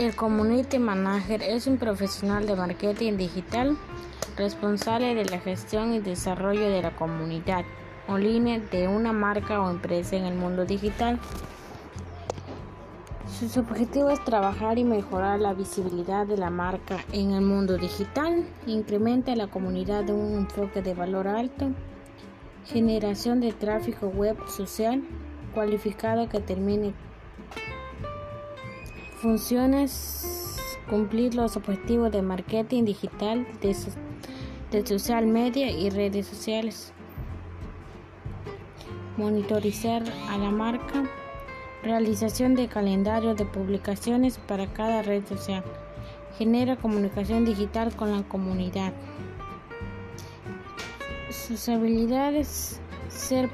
El Community Manager es un profesional de marketing digital responsable de la gestión y desarrollo de la comunidad online de una marca o empresa en el mundo digital. Su objetivo es trabajar y mejorar la visibilidad de la marca en el mundo digital, incrementa la comunidad de un enfoque de valor alto, generación de tráfico web social cualificado que termine Funciones cumplir los objetivos de marketing digital, de, social media y redes sociales. Monitorizar a la marca. Realización de calendario de publicaciones para cada red social. Genera comunicación digital con la comunidad. Sus habilidades ser